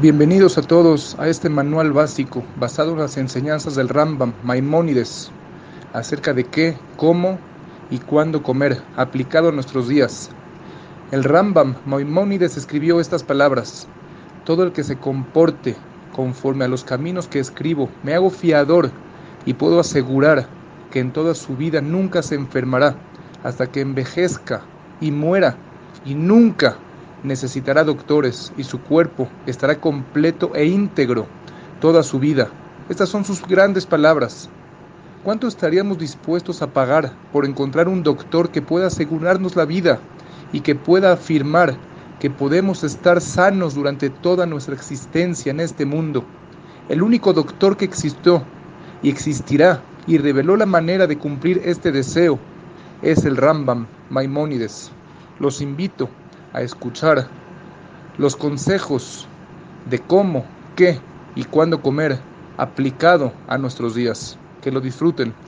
Bienvenidos a todos a este manual básico basado en las enseñanzas del Rambam Maimónides acerca de qué, cómo y cuándo comer, aplicado a nuestros días. El Rambam Maimónides escribió estas palabras: Todo el que se comporte conforme a los caminos que escribo, me hago fiador y puedo asegurar que en toda su vida nunca se enfermará hasta que envejezca y muera y nunca necesitará doctores y su cuerpo estará completo e íntegro toda su vida. Estas son sus grandes palabras. ¿Cuánto estaríamos dispuestos a pagar por encontrar un doctor que pueda asegurarnos la vida y que pueda afirmar que podemos estar sanos durante toda nuestra existencia en este mundo? El único doctor que existió y existirá y reveló la manera de cumplir este deseo es el Rambam Maimónides. Los invito a escuchar los consejos de cómo, qué y cuándo comer aplicado a nuestros días. Que lo disfruten.